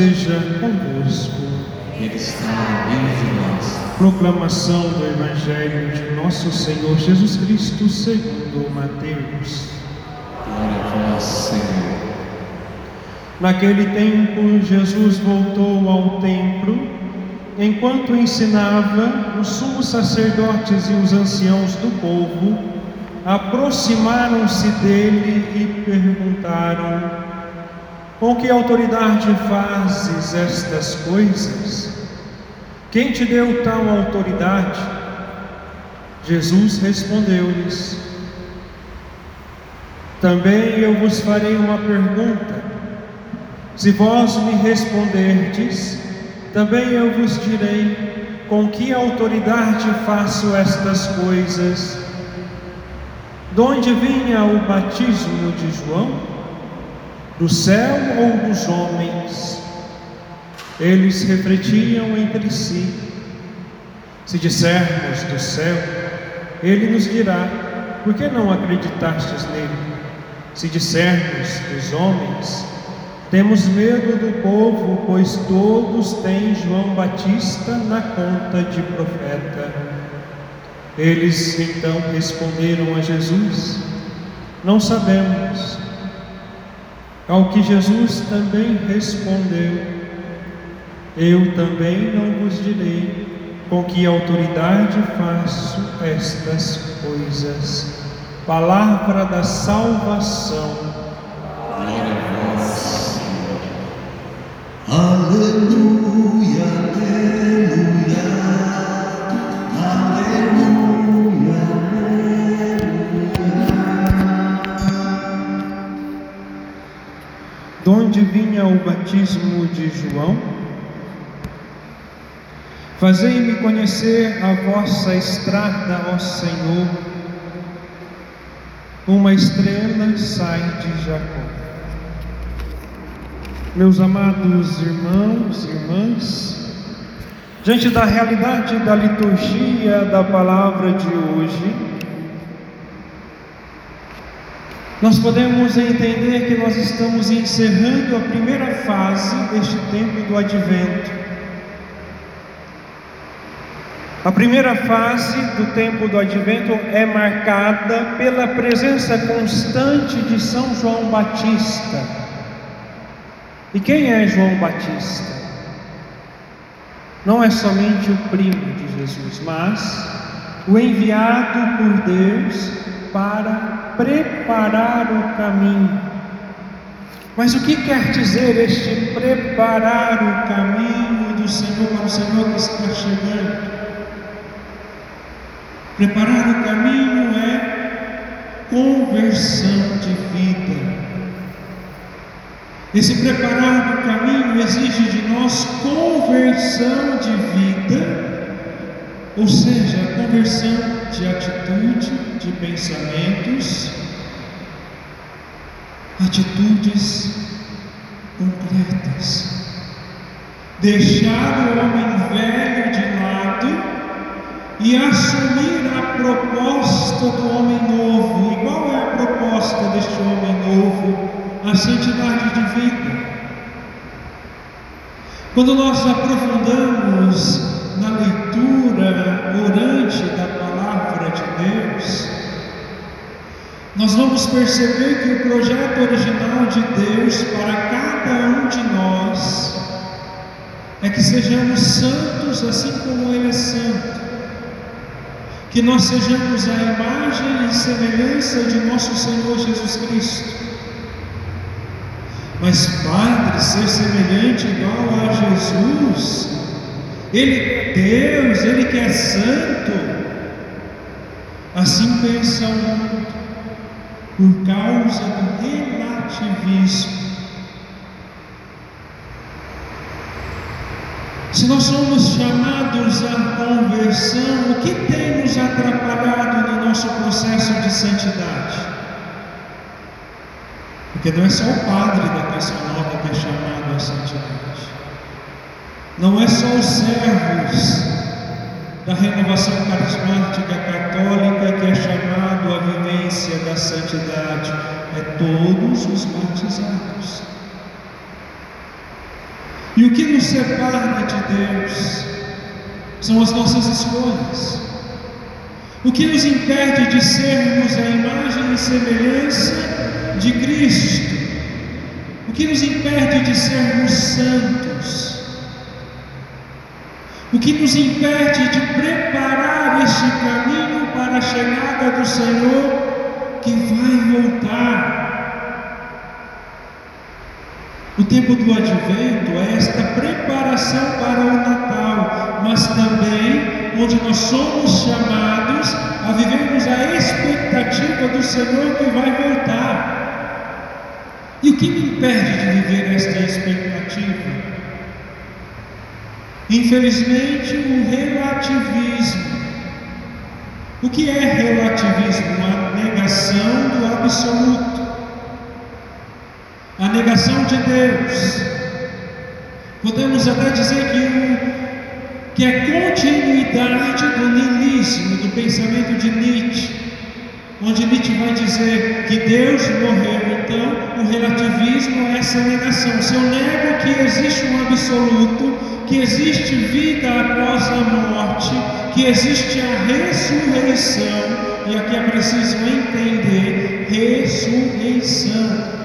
esteja convosco. Ele está entre nós. Proclamação do Evangelho de Nosso Senhor Jesus Cristo segundo Mateus. Glória a vós, Senhor. Naquele tempo, Jesus voltou ao templo. Enquanto ensinava, os sumos sacerdotes e os anciãos do povo aproximaram-se dele e perguntaram: Com que autoridade fazes estas coisas? Quem te deu tal autoridade? Jesus respondeu-lhes: Também eu vos farei uma pergunta. Se vós me responderdes, também eu vos direi com que autoridade faço estas coisas. De onde vinha o batismo de João? Do céu ou dos homens? Eles refletiam entre si. Se dissermos do céu, ele nos dirá: Por que não acreditastes nele? Se dissermos dos homens, temos medo do povo, pois todos têm João Batista na conta de profeta. Eles então responderam a Jesus: Não sabemos. Ao que Jesus também respondeu: Eu também não vos direi com que autoridade faço estas coisas. Palavra da salvação. Glória a Senhor. Aleluia, onde vinha o batismo de João? Fazei-me conhecer a vossa estrada, ó Senhor. Uma estrela sai de Jacó. Meus amados irmãos e irmãs, diante da realidade da liturgia da palavra de hoje, nós podemos entender que nós estamos encerrando a primeira fase deste tempo do advento. A primeira fase do tempo do advento é marcada pela presença constante de São João Batista. E quem é João Batista? Não é somente o primo de Jesus, mas o enviado por Deus para preparar o caminho. Mas o que quer dizer este preparar o caminho do Senhor o Senhor que está chegando? Preparar o caminho é conversão de vida. Esse preparar do caminho exige de nós conversão de vida, ou seja, conversão de atitude, de pensamentos, atitudes concretas. Deixar o homem velho de lado e assumir a proposta do homem novo. E qual é a proposta deste homem novo? A santidade de vida. Quando nós aprofundamos na leitura orante da palavra de Deus, nós vamos perceber que o projeto original de Deus para cada um de nós é que sejamos santos assim como Ele é santo, que nós sejamos a imagem e semelhança de nosso Senhor Jesus Cristo. Mas, Padre, ser semelhante igual a Jesus Ele é Deus, Ele que é santo. Assim pensa o mundo, por causa do relativismo. Se nós somos chamados à conversão, o que tem nos atrapalhado no nosso processo de santidade? Porque não é só o padre da Canção Nova que é chamado à santidade. Não é só os servos da renovação carismática católica que é chamado à vivência da santidade, é todos os batizados. E o que nos separa de Deus são as nossas escolhas. O que nos impede de sermos a imagem e semelhança de Cristo? O que nos impede de sermos santos? O que nos impede de preparar este caminho para a chegada do Senhor que vai voltar? O tempo do advento é esta preparação para o Natal, mas também onde nós somos chamados a vivermos a expectativa do Senhor que vai voltar. E o que me impede de viver esta expectativa? Infelizmente, o relativismo. O que é relativismo? A negação do absoluto a negação de Deus. Podemos até dizer que, que é continuidade do niilismo, do pensamento de Nietzsche, onde Nietzsche vai dizer que Deus morreu, então o relativismo é essa negação. Se eu nego que existe um absoluto, que existe vida após a morte, que existe a ressurreição, e aqui é preciso entender: ressurreição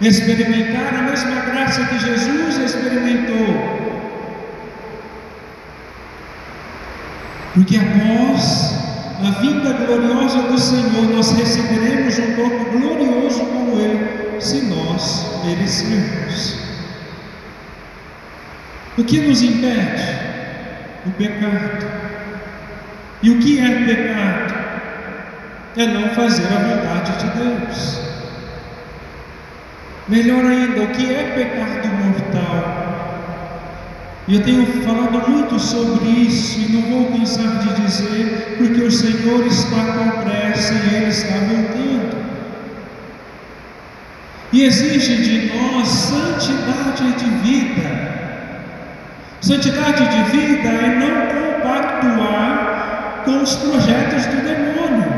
experimentar a mesma graça que Jesus experimentou. Porque após a vinda gloriosa do Senhor, nós receberemos um corpo glorioso como Ele, se nós merecermos. O que nos impede? O pecado. E o que é pecado? É não fazer a vontade de Deus. Melhor ainda, o que é pecado mortal? Eu tenho falado muito sobre isso e não vou cansar de dizer, porque o Senhor está com pressa e Ele está voltando. E exige de nós santidade de vida. Santidade de vida é não compactuar com os projetos do demônio.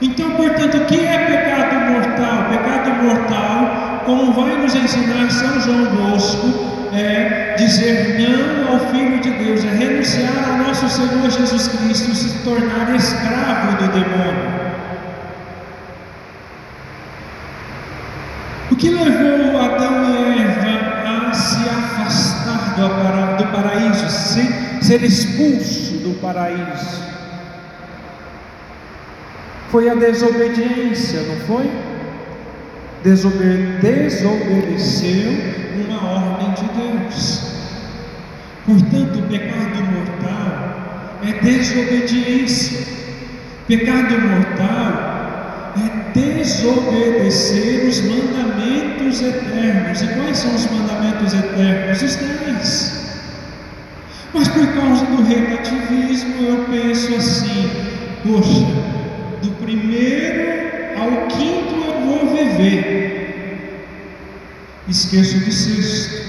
Então, portanto, o que é pecado mortal? Pecado mortal, como vai nos ensinar São João Bosco, é dizer não ao Filho de Deus, é renunciar ao nosso Senhor Jesus Cristo, se tornar escravo do demônio. O que levou Adão e Eva afastar do paraíso, ser expulso do paraíso? Foi a desobediência, não foi? Desobe desobedeceu uma ordem de Deus. Portanto, o pecado mortal é desobediência. Pecado mortal desobedecer os mandamentos eternos. E quais são os mandamentos eternos? Os dez. Mas por causa do relativismo, eu penso assim: poxa, do primeiro ao quinto eu vou viver. Esqueço do sexto.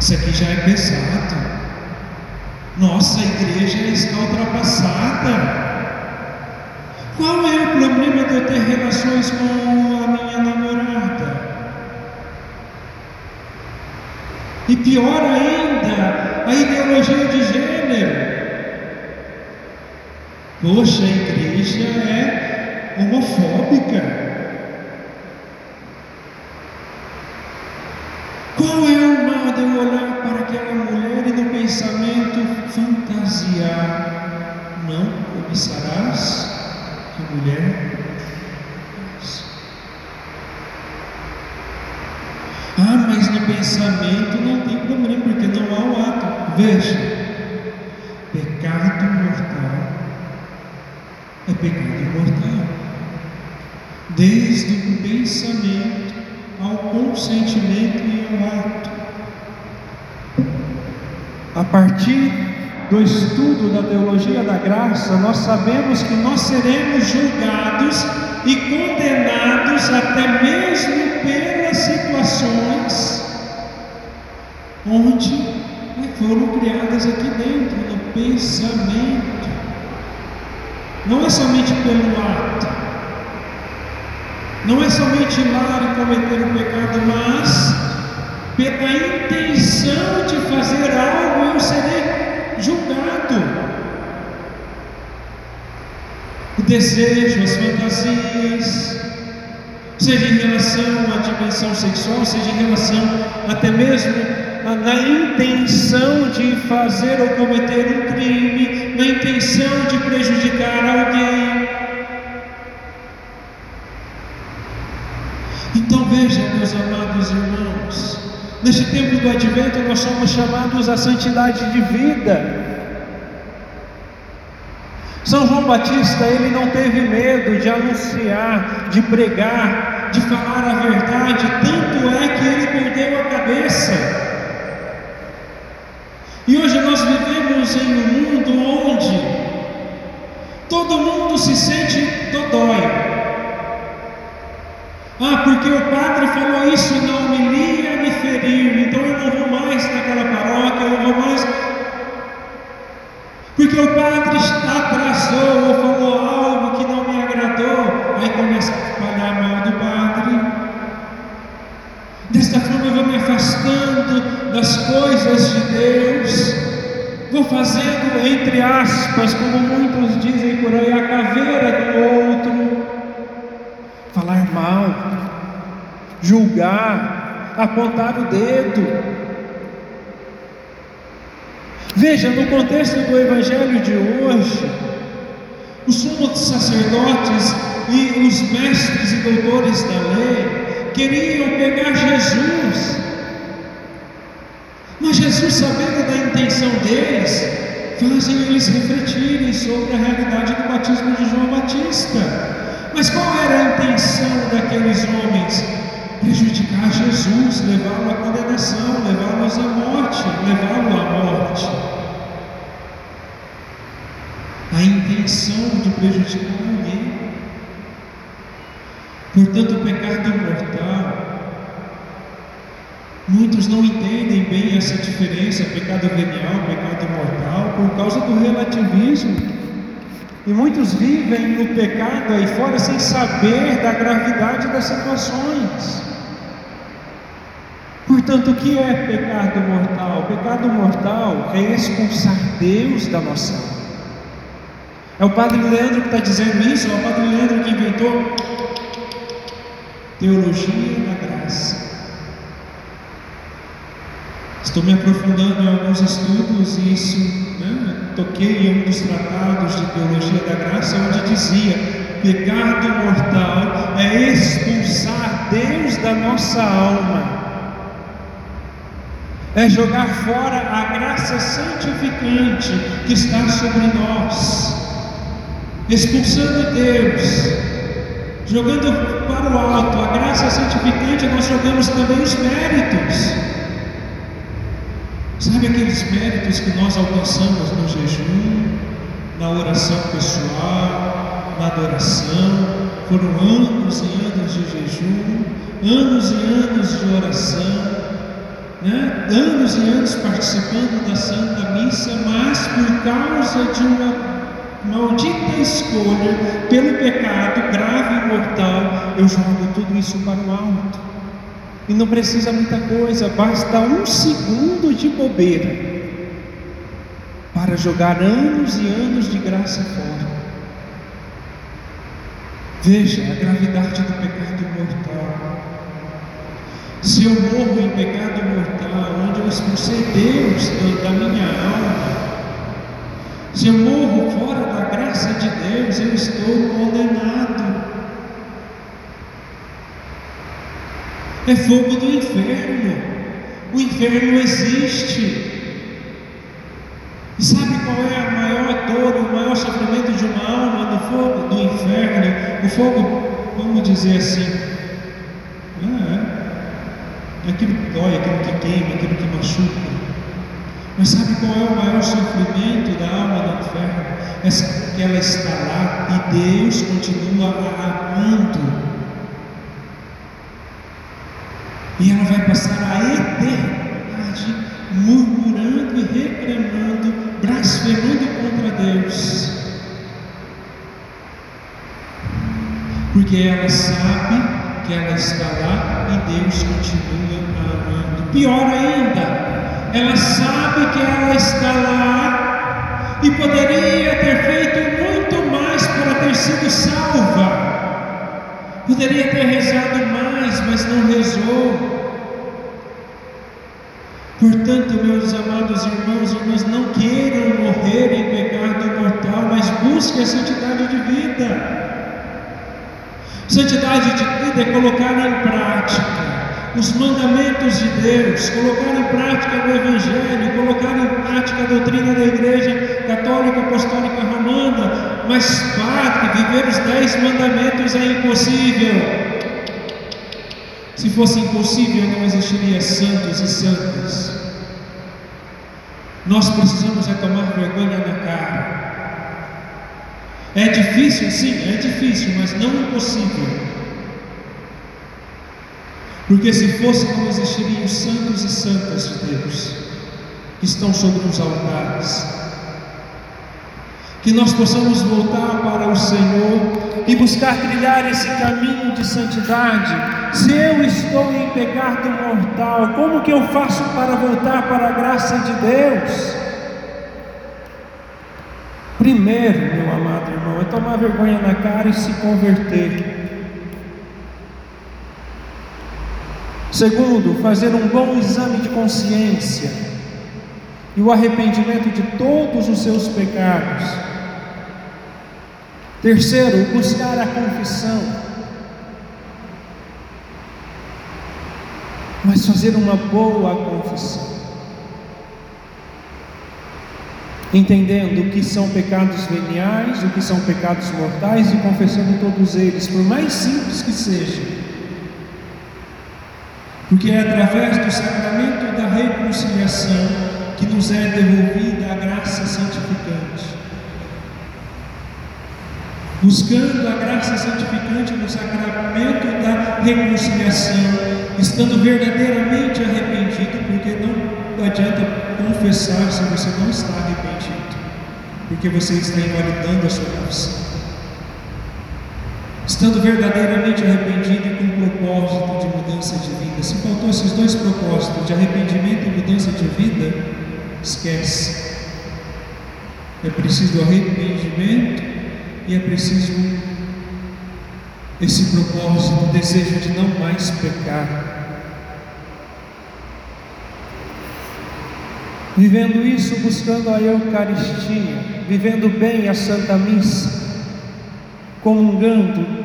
Isso aqui já é pesado. Nossa, igreja está ultrapassada. Qual é o problema de eu ter relações com a minha namorada? E pior ainda, a ideologia de gênero. Poxa, a igreja é homofóbica. Qual é o mal de eu olhar para aquela mulher e pensamento fantasiar? Não cobiçarás que mulher Ah, mas no pensamento não tem problema, porque não há o ato. Veja, pecado mortal é pecado mortal. Desde o pensamento ao consentimento e ao ato. A partir do estudo da teologia da graça, nós sabemos que nós seremos julgados e condenados até mesmo pelas situações onde foram criadas aqui dentro, no pensamento. Não é somente pelo ato, não é somente ir lá e cometer o pecado, mas pela intenção de fazer algo eu serei julgado o desejo, as fantasias, seja em relação à dimensão sexual, seja em relação até mesmo na intenção de fazer ou cometer um crime, na intenção de prejudicar alguém. Então veja, meus amados irmãos, neste tempo do advento nós somos chamados à santidade de vida. São João Batista, ele não teve medo de anunciar, de pregar, de falar a verdade, tanto é que ele perdeu a cabeça. E hoje nós vivemos em um mundo onde todo mundo se sente dodói. Ah, porque o padre falou isso na homilia, me feriu, então eu não vou mais naquela paróquia, eu não vou mais porque o padre atrasou ou falou algo que não me agradou, aí começa a falar mal do padre. Desta forma eu vou me afastando das coisas de Deus, vou fazendo, entre aspas, como muitos dizem por aí, a caveira do outro, mal, julgar, apontar o dedo. Veja, no contexto do Evangelho de hoje, os sumos sacerdotes e os mestres e doutores da lei queriam pegar Jesus, mas Jesus, sabendo da intenção deles, fazem eles refletirem sobre a realidade do batismo de João Batista. Mas qual era a intenção daqueles homens? Prejudicar Jesus, levá-lo à condenação, levá-los à morte, levá-lo à morte. A intenção de prejudicar alguém. Portanto, o pecado mortal Muitos não entendem bem essa diferença, pecado venial, pecado mortal, por causa do relativismo. E muitos vivem no pecado aí fora sem saber da gravidade das situações. Portanto, o que é pecado mortal? Pecado mortal é expulsar Deus da nossa alma. É o Padre Leandro que está dizendo isso, é o Padre Leandro que inventou teologia da graça. Estou me aprofundando em alguns estudos e isso, toquei em um dos tratados de teologia da graça, onde dizia: pecado mortal é expulsar Deus da nossa alma, é jogar fora a graça santificante que está sobre nós, expulsando Deus, jogando para o alto a graça santificante, nós jogamos também os méritos. Sabe aqueles méritos que nós alcançamos no jejum, na oração pessoal, na adoração? Foram anos e anos de jejum, anos e anos de oração, né? anos e anos participando da Santa Missa, mas por causa de uma maldita escolha, pelo pecado grave e mortal, eu jogo tudo isso para o alto. E não precisa muita coisa, basta um segundo de bobeira para jogar anos e anos de graça fora. Veja a gravidade do pecado mortal. Se eu morro em pecado mortal, onde eu expulsei Deus da minha alma, se eu morro fora da graça de Deus, eu estou condenado. É fogo do inferno. O inferno existe. E sabe qual é a maior dor o maior sofrimento de uma alma no fogo do inferno? O fogo, vamos dizer assim, é, é aquilo que dói, aquilo que queima, aquilo que machuca. Mas sabe qual é o maior sofrimento da alma no inferno? É que ela está lá e Deus continua amando. E ela vai passar a eternidade murmurando e reclamando, blasfemando contra Deus. Porque ela sabe que ela está lá e Deus continua amando. Pior ainda, ela sabe que ela está lá e poderia ter feito muito mais para ter sido salva. Poderia ter rezado mais, mas não rezou. Portanto, meus amados irmãos e irmãs, não queiram morrer em pecado mortal, mas busquem a santidade de vida. Santidade de vida é colocar em prática os mandamentos de Deus, colocar em prática o Evangelho, colocar em prática a doutrina da Igreja Católica Apostólica Romana. Mas, Padre, viver os dez mandamentos é impossível. Se fosse impossível, não existiria santos e santas. Nós precisamos é tomar vergonha na cara. É difícil, sim, é difícil, mas não impossível. Porque se fosse, não existiriam os santos e santas de Deus que estão sobre os altares que nós possamos voltar para o Senhor e buscar trilhar esse caminho de santidade. Se eu estou em pecado mortal, como que eu faço para voltar para a graça de Deus? Primeiro, meu amado irmão, é tomar vergonha na cara e se converter. Segundo, fazer um bom exame de consciência e o arrependimento de todos os seus pecados. Terceiro, buscar a confissão. Mas fazer uma boa confissão. Entendendo o que são pecados veniais, o que são pecados mortais e confessando todos eles, por mais simples que seja. Porque é através do sacramento da reconciliação que nos é devolvida a graça santificante buscando a graça santificante no sacramento da reconciliação, estando verdadeiramente arrependido, porque não adianta confessar se você não está arrependido, porque você está invalidando a sua confissão. Estando verdadeiramente arrependido e com propósito de mudança de vida. Se faltou esses dois propósitos, de arrependimento e mudança de vida, esquece. É preciso arrependimento e é preciso esse propósito, o desejo de não mais pecar. Vivendo isso, buscando a Eucaristia, vivendo bem a Santa Missa, comungando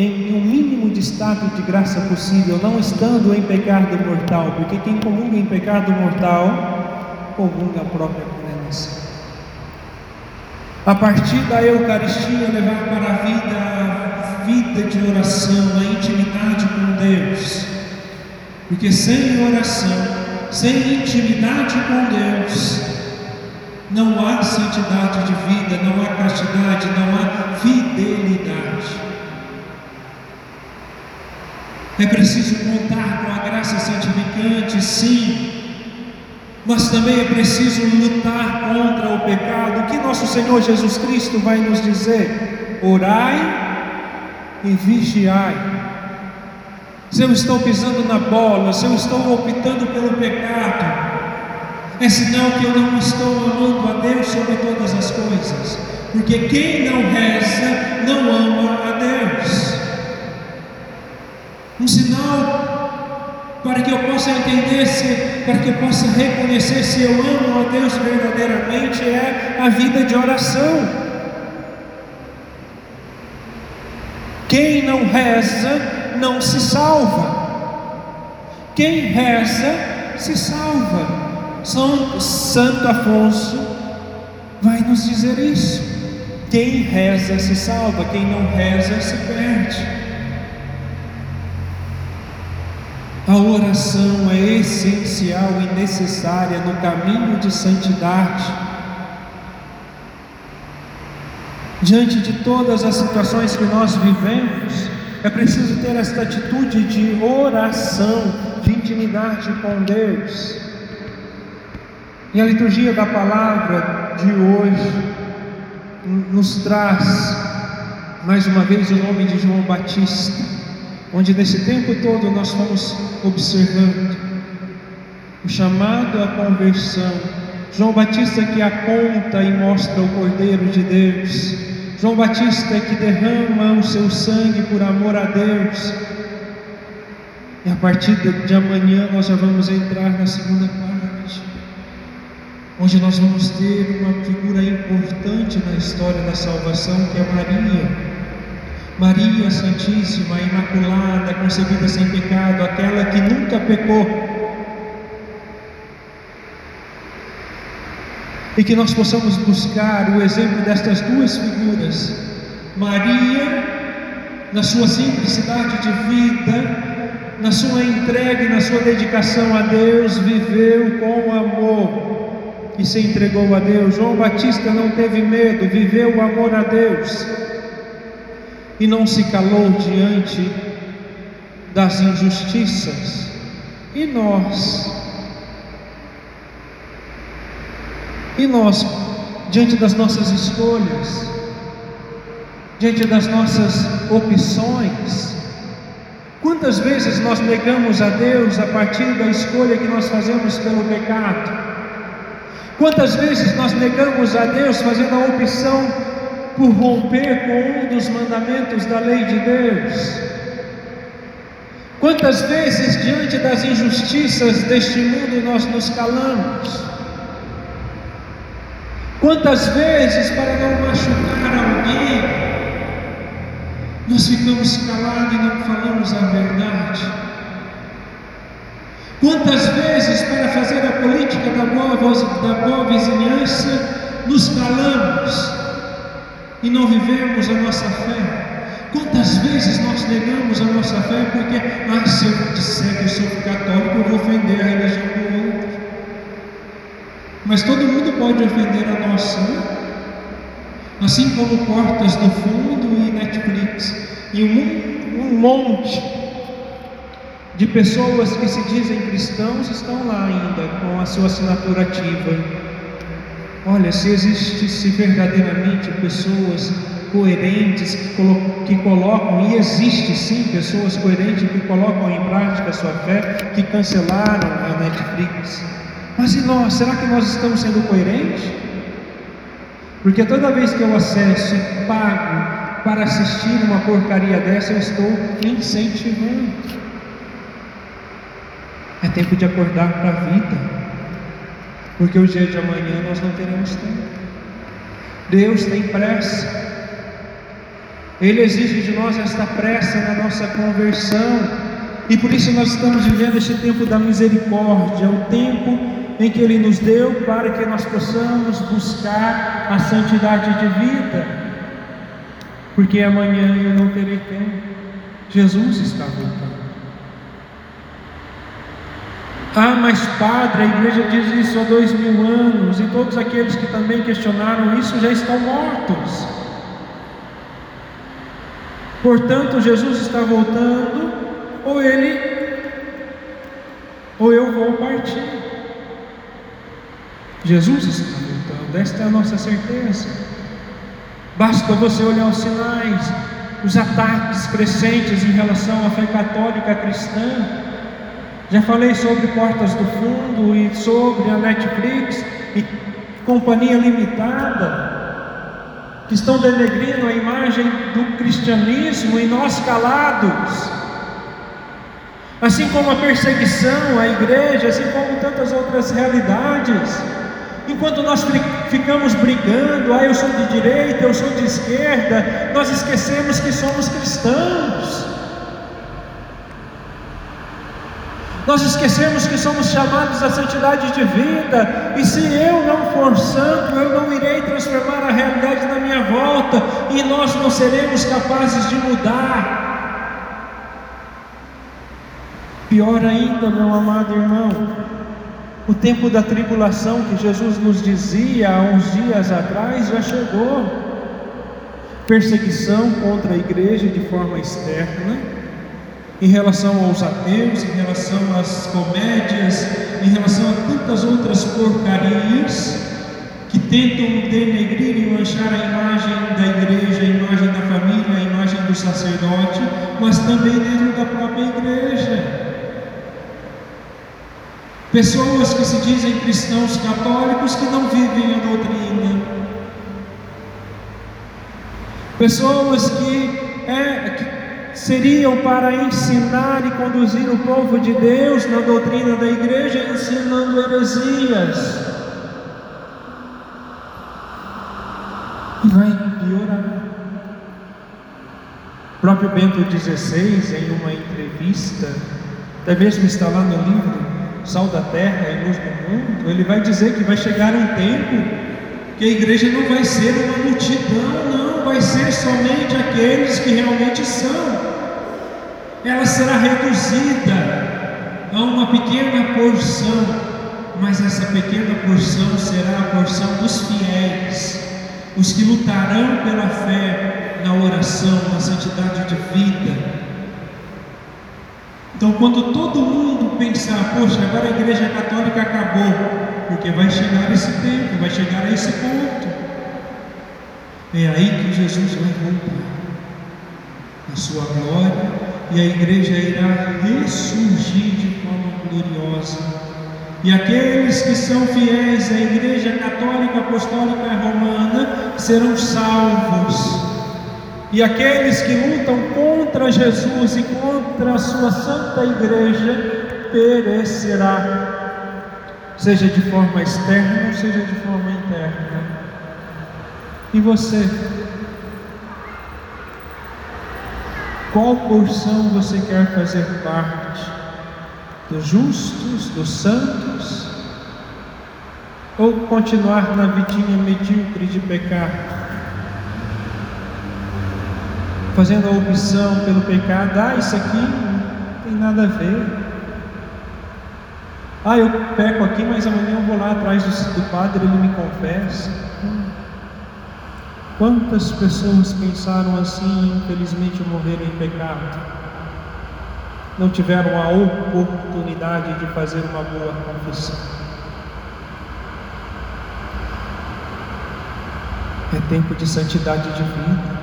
em um mínimo de estado de graça possível, não estando em pecado mortal, porque quem comunga em pecado mortal, comunga a própria condenação a partir da Eucaristia, levar para a vida a vida de oração, a intimidade com Deus. Porque sem oração, sem intimidade com Deus, não há santidade de vida, não há castidade, não há fidelidade. É preciso contar com a graça santificante, sim, mas também é preciso lutar contra o pecado. O que nosso Senhor Jesus Cristo vai nos dizer? Orai e vigiai. Se eu estou pisando na bola, se eu estou optando pelo pecado, é sinal que eu não estou amando a Deus sobre todas as coisas, porque quem não reza não ama a Deus. Um sinal para que eu possa entender, se, para que eu possa reconhecer se eu amo a Deus verdadeiramente, é a vida de oração. Quem não reza não se salva. Quem reza se salva. São Santo Afonso vai nos dizer isso. Quem reza se salva, quem não reza se perde. A oração é essencial e necessária no caminho de santidade. Diante de todas as situações que nós vivemos, é preciso ter esta atitude de oração, de intimidade com Deus. E a liturgia da palavra de hoje nos traz mais uma vez o nome de João Batista, onde nesse tempo todo nós fomos observando o chamado à conversão. João Batista que aponta e mostra o Cordeiro de Deus João Batista que derrama o seu sangue por amor a Deus. E a partir de amanhã nós já vamos entrar na segunda parte, onde nós vamos ter uma figura importante na história da salvação, que é Maria. Maria Santíssima, Imaculada, concebida sem pecado, aquela que nunca pecou, e que nós possamos buscar o exemplo destas duas figuras. Maria, na sua simplicidade de vida, na sua entrega e na sua dedicação a Deus, viveu com amor e se entregou a Deus. João Batista não teve medo, viveu o amor a Deus e não se calou diante das injustiças. E nós, E nós, diante das nossas escolhas, diante das nossas opções, quantas vezes nós negamos a Deus a partir da escolha que nós fazemos pelo pecado? Quantas vezes nós negamos a Deus fazendo a opção por romper com um dos mandamentos da lei de Deus? Quantas vezes, diante das injustiças deste mundo, nós nos calamos? Quantas vezes, para não machucar alguém, nós ficamos calados e não falamos a verdade? Quantas vezes, para fazer a política da boa, da boa vizinhança, nos calamos e não vivemos a nossa fé? Quantas vezes nós negamos a nossa fé porque, ah, se eu disser que eu sou católico, eu vou ofender a religião do outro? Mas todo mundo pode ofender a nossa, né? assim como Portas do Fundo e Netflix, e um, um monte de pessoas que se dizem cristãos estão lá ainda com a sua assinatura ativa. Olha, se existisse verdadeiramente pessoas coerentes que, colo que, colocam, e existe sim pessoas coerentes que colocam em prática a sua fé, que cancelaram a Netflix mas e nós? Será que nós estamos sendo coerentes? Porque toda vez que eu acesso e pago para assistir uma porcaria dessa, eu estou incentivando. É tempo de acordar para a vida, porque o dia de amanhã nós não teremos tempo. Deus tem pressa, Ele exige de nós esta pressa na nossa conversão, e por isso nós estamos vivendo este tempo da misericórdia, o tempo em que Ele nos deu para que nós possamos buscar a santidade de vida, porque amanhã eu não terei tempo. Jesus está voltando. Ah, mas Padre, a igreja diz isso há dois mil anos, e todos aqueles que também questionaram isso já estão mortos. Portanto, Jesus está voltando, ou ele, ou eu vou partir. Jesus está voltando, esta é a nossa certeza. Basta você olhar os sinais, os ataques crescentes em relação à fé católica cristã. Já falei sobre Portas do Fundo e sobre a Netflix e companhia limitada, que estão denegrindo a imagem do cristianismo e nós calados. Assim como a perseguição à igreja, assim como tantas outras realidades. Enquanto nós ficamos brigando, ah, eu sou de direita, eu sou de esquerda, nós esquecemos que somos cristãos. Nós esquecemos que somos chamados à santidade de vida, e se eu não for santo, eu não irei transformar a realidade na minha volta, e nós não seremos capazes de mudar. Pior ainda, meu amado irmão, o tempo da tribulação que Jesus nos dizia há uns dias atrás já chegou. Perseguição contra a igreja de forma externa, em relação aos ateus, em relação às comédias, em relação a tantas outras porcarias que tentam denegrir e manchar a imagem da igreja, a imagem da família, a imagem do sacerdote, mas também dentro da própria igreja. Pessoas que se dizem cristãos católicos que não vivem a doutrina. Pessoas que, é, que seriam para ensinar e conduzir o povo de Deus na doutrina da igreja, ensinando heresias. E vai piorar. O próprio Bento XVI, em uma entrevista, até mesmo está lá no livro sal da terra e luz do mundo, ele vai dizer que vai chegar um tempo que a igreja não vai ser uma multidão, não, ser somente aqueles que realmente são. Ela será reduzida a uma pequena porção, mas essa pequena porção será a porção dos fiéis, os que lutarão pela fé, na oração, na santidade de vida, então, quando todo mundo pensar, poxa, agora a igreja católica acabou, porque vai chegar esse tempo, vai chegar a esse ponto, é aí que Jesus vai voltar, a sua glória, e a igreja irá ressurgir de forma gloriosa. E aqueles que são fiéis à Igreja Católica Apostólica Romana serão salvos e aqueles que lutam contra Jesus e contra a sua santa igreja perecerá, seja de forma externa seja de forma interna. E você? Qual porção você quer fazer parte? Dos justos, dos santos? Ou continuar na vidinha medíocre de pecado? fazendo a opção pelo pecado, ah, isso aqui não tem nada a ver. Ah, eu peco aqui, mas amanhã eu vou lá atrás do, do padre, ele me confessa. Quantas pessoas pensaram assim e infelizmente morreram em pecado? Não tiveram a oportunidade de fazer uma boa confissão. É tempo de santidade de vida.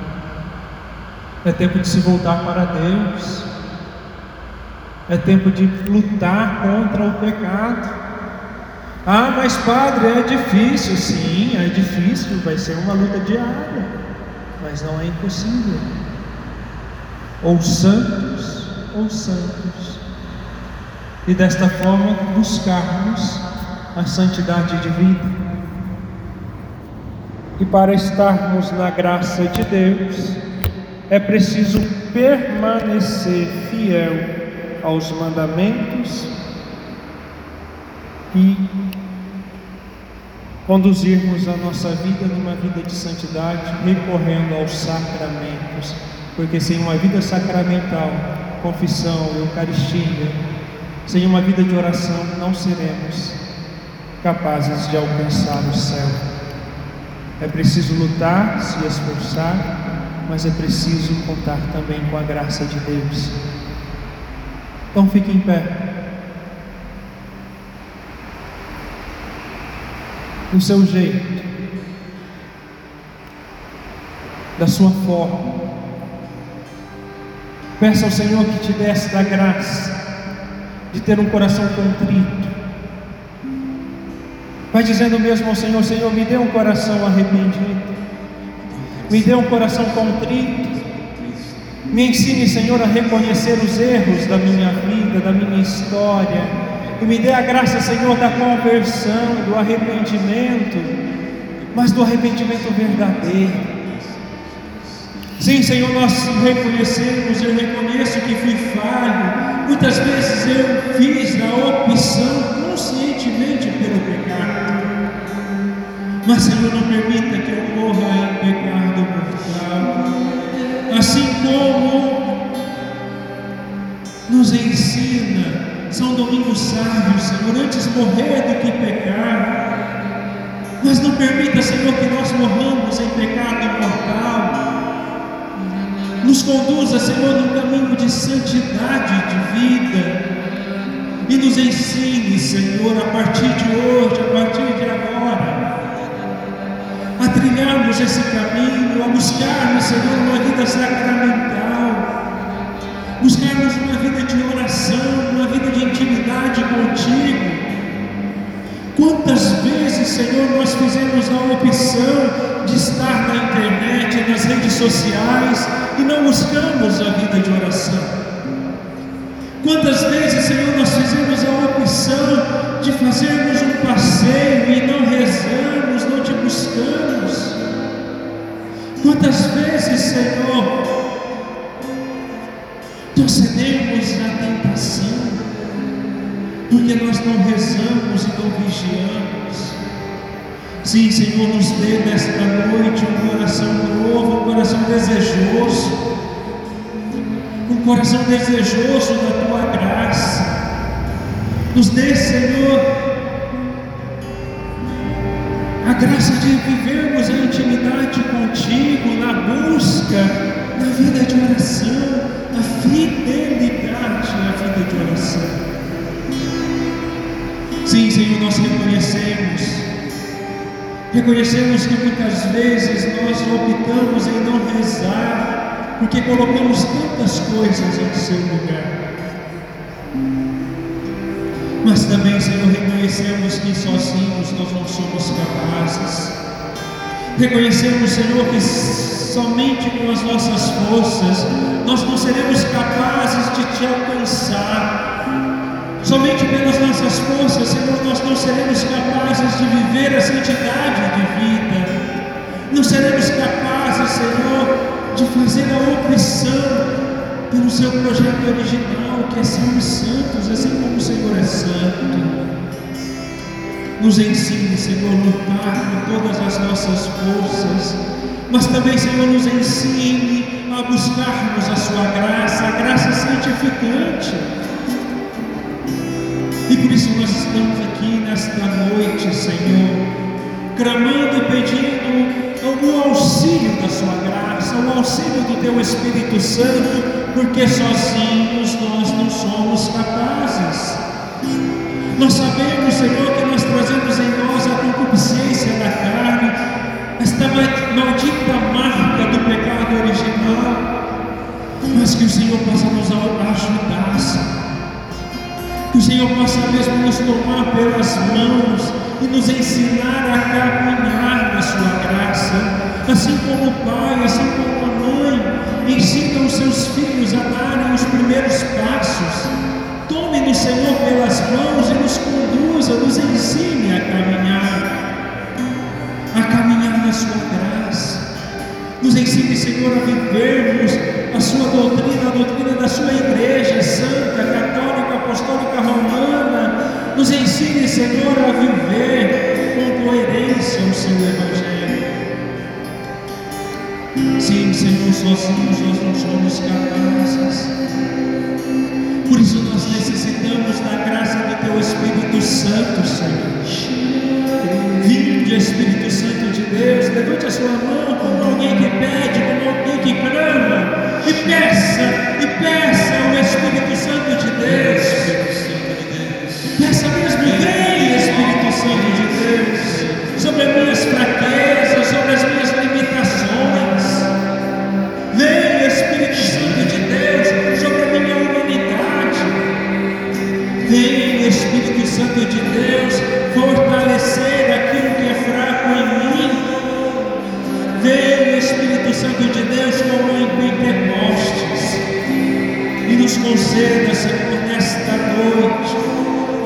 É tempo de se voltar para Deus. É tempo de lutar contra o pecado. Ah, mas padre, é difícil. Sim, é difícil. Vai ser uma luta diária. Mas não é impossível. Ou santos, ou santos. E desta forma buscarmos a santidade de vida. E para estarmos na graça de Deus, é preciso permanecer fiel aos mandamentos e conduzirmos a nossa vida numa vida de santidade, recorrendo aos sacramentos, porque sem uma vida sacramental, confissão, Eucaristia, sem uma vida de oração, não seremos capazes de alcançar o céu. É preciso lutar, se esforçar, mas é preciso contar também com a graça de Deus. Então fique em pé. Do seu jeito, da sua forma. Peça ao Senhor que te desse da graça de ter um coração contrito. Vai dizendo mesmo ao Senhor: Senhor, me dê um coração arrependido. Me dê um coração contrito. Me ensine, Senhor, a reconhecer os erros da minha vida, da minha história. E me dê a graça, Senhor, da conversão, do arrependimento, mas do arrependimento verdadeiro. Sim, Senhor, nós reconhecemos, eu reconheço que fui falho. Muitas vezes eu fiz a opção conscientemente pelo pecado. Mas, Senhor, não permita que eu morra em pecado mortal. Assim como nos ensina São Domingos Sábio, Senhor, antes morrer do que pecar. Mas não permita, Senhor, que nós morramos em pecado mortal. Nos conduza, Senhor, num caminho de santidade de vida. E nos ensine, Senhor, a partir de hoje, a partir de agora, a trilharmos esse caminho, a buscarmos, Senhor, uma vida sacramental, buscarmos uma vida de oração, Quantas vezes, Senhor, nós fizemos a opção de estar na internet, nas redes sociais e não buscamos a vida de oração? Quantas vezes, Senhor, nós fizemos a opção de fazermos um passeio e não rezamos, não te buscamos? Quantas vezes, Senhor, torcedemos a tentação, porque nós não rezamos e não vigiamos? Sim, Senhor, nos dê nesta noite um coração novo, um coração desejoso um coração desejoso da tua graça. Nos dê, Senhor, a graça de vivermos a intimidade contigo, na busca, na vida de oração, na fidelidade na vida de oração. Sim, Senhor, nós reconhecemos. Reconhecemos que muitas vezes nós optamos em não rezar porque colocamos tantas coisas em seu lugar. Mas também, Senhor, reconhecemos que sozinhos nós não somos capazes. Reconhecemos, Senhor, que somente com as nossas forças nós não seremos capazes de te alcançar. Somente pelas nossas forças, Senhor, nós não seremos capazes de viver a santidade de vida. Não seremos capazes, Senhor, de fazer a opção pelo seu projeto original, que é sermos santos, assim como o Senhor é santo. Nos ensine, Senhor, a lutar com todas as nossas forças, mas também, Senhor, nos ensine a buscarmos a Sua graça, a graça santificante. E por isso nós estamos aqui nesta noite, Senhor, clamando e pedindo o auxílio da Sua graça, o auxílio do Teu Espírito Santo, porque sozinhos nós não somos capazes. Nós sabemos, Senhor, que nós trazemos em nós a concupiscência da carne, esta maldita marca do pecado original, mas que o Senhor possa nos ajudar, Senhor. Que o Senhor possa mesmo nos tomar pelas mãos e nos ensinar a caminhar na Sua graça, assim como o Pai, assim como a mãe ensinam os seus filhos a darem os primeiros passos. Tome-nos, Senhor, pelas mãos e nos conduza, nos ensine a caminhar, a caminhar na Sua graça. Nos ensine, Senhor, a vivermos a Sua doutrina, a doutrina da Sua Igreja Santa, Católica, Apostólica Romana nos ensine, Senhor, a viver com coerência o seu Evangelho. Sim, Senhor, sozinhos nós não somos capazes. Por isso nós necessitamos da graça do Teu Espírito Santo, Senhor. Vinde, Espírito Santo de Deus, levante a sua mão como alguém que pede, como alguém que clama, e peça, e peça o Espírito Santo de Deus. Peça mesmo, vem Espírito Santo de Deus, e nos conceda, Senhor, nesta noite,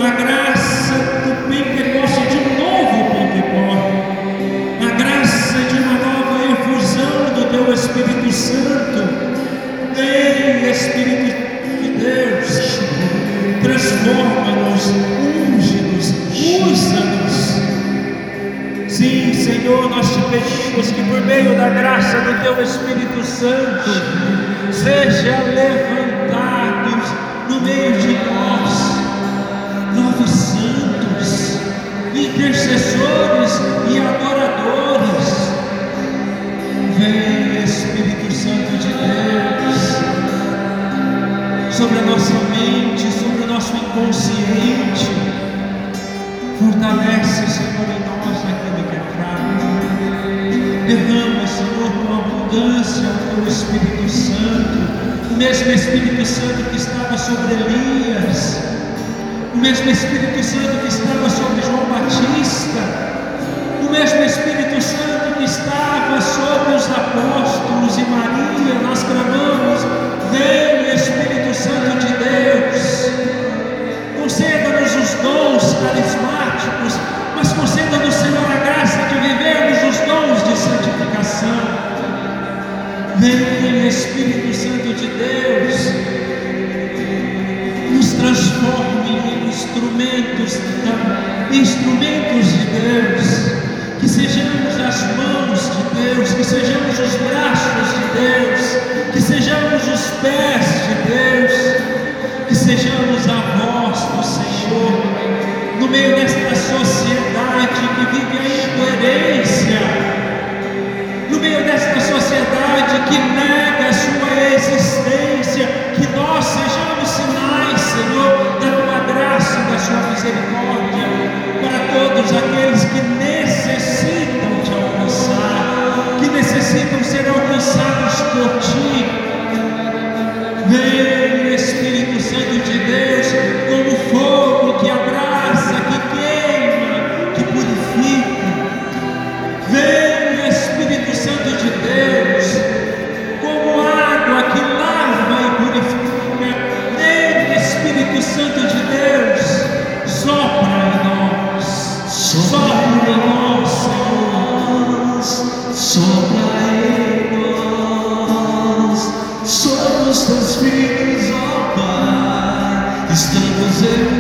a graça do Pentecoste, de um novo Pentecoste, a graça de uma nova infusão do Teu Espírito Santo. Ei, Espírito de Deus, transforma-nos, unge-nos, usa-nos. Sim, Senhor, nós te pedimos que por meio da graça do Teu Espírito Santo seja levantado meio de nós nove santos, intercessores e adoradores. Vem, Espírito Santo de Deus, sobre a nossa mente, sobre o nosso inconsciente. Fortalece, Senhor, em nós aquilo que é fraco. Derrama, Senhor, com abundância o Espírito Santo, o mesmo Espírito Santo que está estava sobre Elias, o mesmo Espírito Santo que estava sobre João Batista, o mesmo Espírito Santo que estava sobre os apóstolos e Maria, nós clamamos, vem Espírito Santo de Deus, conceda-nos os dons para Nós somos teus filhos, ó oh Pai, estamos em